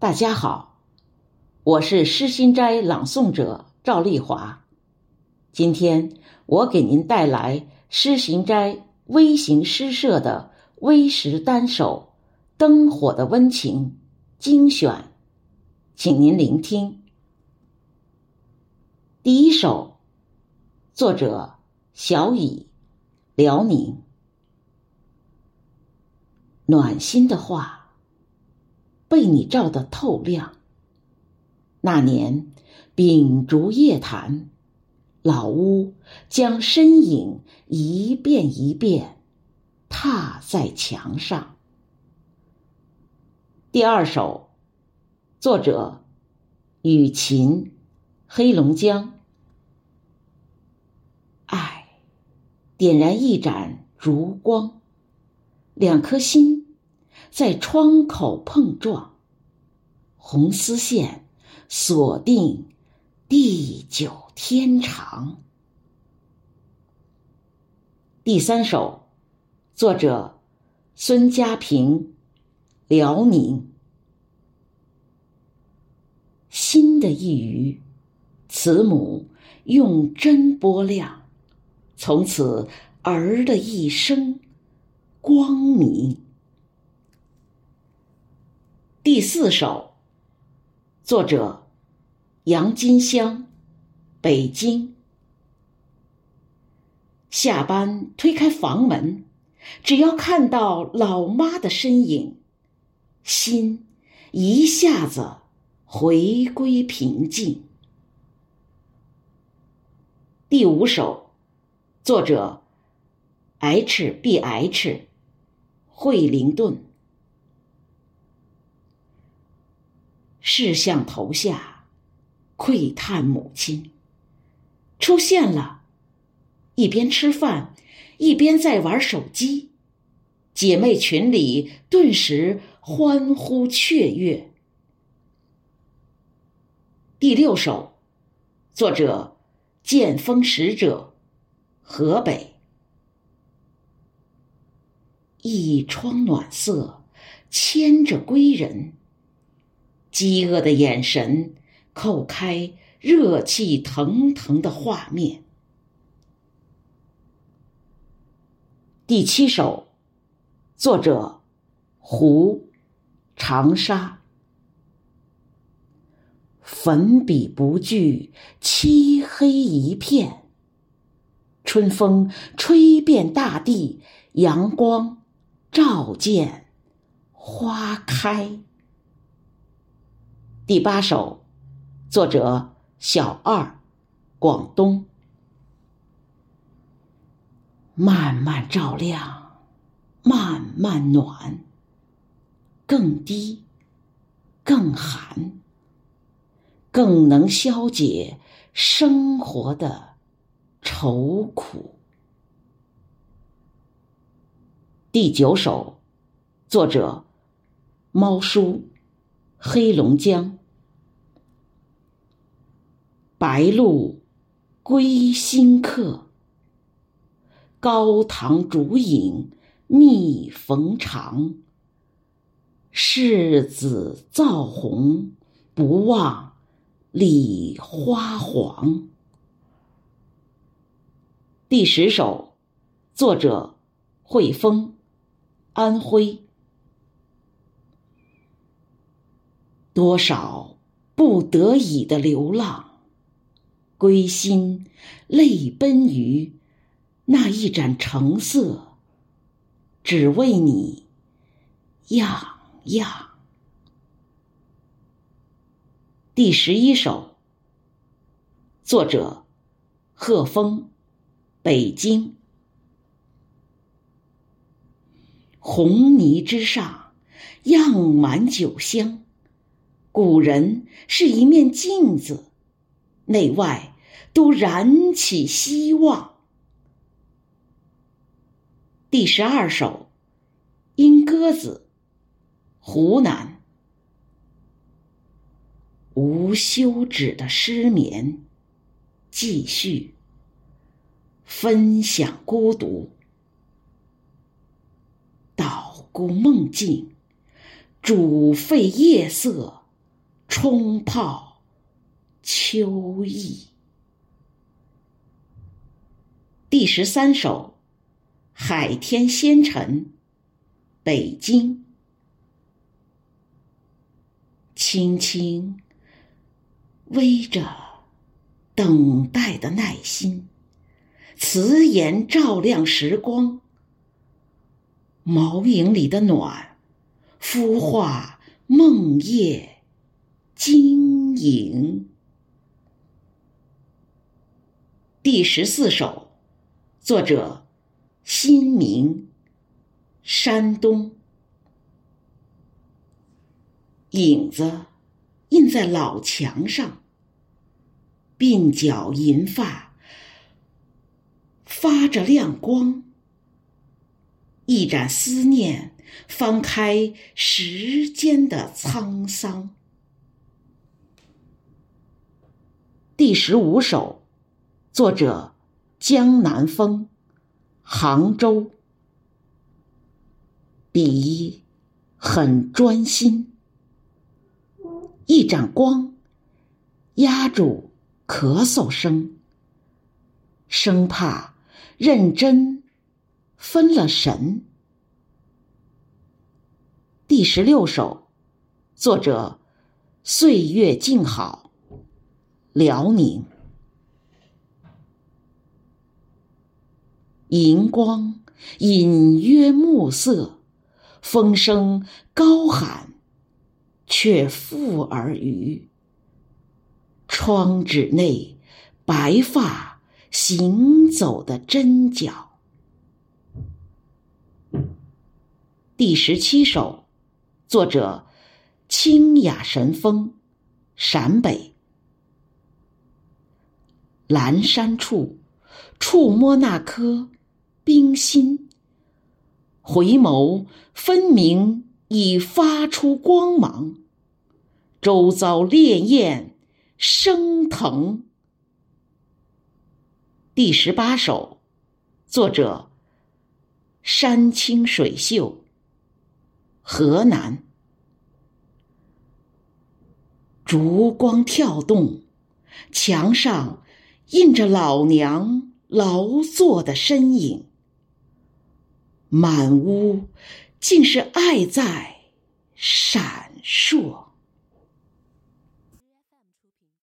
大家好，我是诗心斋朗诵者赵丽华。今天我给您带来诗行斋微型诗社的微时单首《灯火的温情》精选，请您聆听。第一首，作者小乙，辽宁。暖心的话。被你照得透亮。那年，秉烛夜谈，老屋将身影一遍一遍踏在墙上。第二首，作者雨琴，黑龙江。爱，点燃一盏烛光，两颗心。在窗口碰撞，红丝线锁定地久天长。第三首，作者孙家平，辽宁。新的一隅，慈母用针拨亮，从此儿的一生光明。第四首，作者杨金香，北京。下班推开房门，只要看到老妈的身影，心一下子回归平静。第五首，作者 H B H，惠灵顿。视像头下，窥探母亲出现了，一边吃饭，一边在玩手机。姐妹群里顿时欢呼雀跃。第六首，作者剑锋使者，河北。一窗暖色，牵着归人。饥饿的眼神，叩开热气腾腾的画面。第七首，作者胡长沙。粉笔不惧漆黑一片，春风吹遍大地，阳光照见花开。第八首，作者小二，广东。慢慢照亮，慢慢暖，更低，更寒，更能消解生活的愁苦。第九首，作者猫叔，黑龙江。白露归心客，高堂烛影密逢长。世子造红，不忘李花黄。第十首，作者惠峰，安徽。多少不得已的流浪。归心，泪奔于那一盏橙色，只为你，样样。第十一首，作者贺峰，北京。红泥之上，漾满酒香。古人是一面镜子。内外都燃起希望。第十二首，莺歌子，湖南。无休止的失眠，继续分享孤独，捣鼓梦境，煮沸夜色，冲泡秋意。第十三首《海天仙尘》，北京。轻轻微着等待的耐心，慈颜照亮时光。毛影里的暖，孵化梦夜晶莹。第十四首，作者：新明，山东。影子印在老墙上，鬓角银发发着亮光。一盏思念，翻开时间的沧桑。第十五首，作者江南风，杭州。笔很专心，一盏光压住咳嗽声，生怕认真。分了神。第十六首，作者：岁月静好，辽宁。银光隐约暮色，风声高喊，却复而余。窗纸内，白发行走的针脚。第十七首，作者：清雅神风，陕北。阑珊处，触摸那颗冰心，回眸分明已发出光芒。周遭烈焰升腾。第十八首，作者：山清水秀。河南，烛光跳动，墙上印着老娘劳作的身影。满屋尽是爱在闪烁。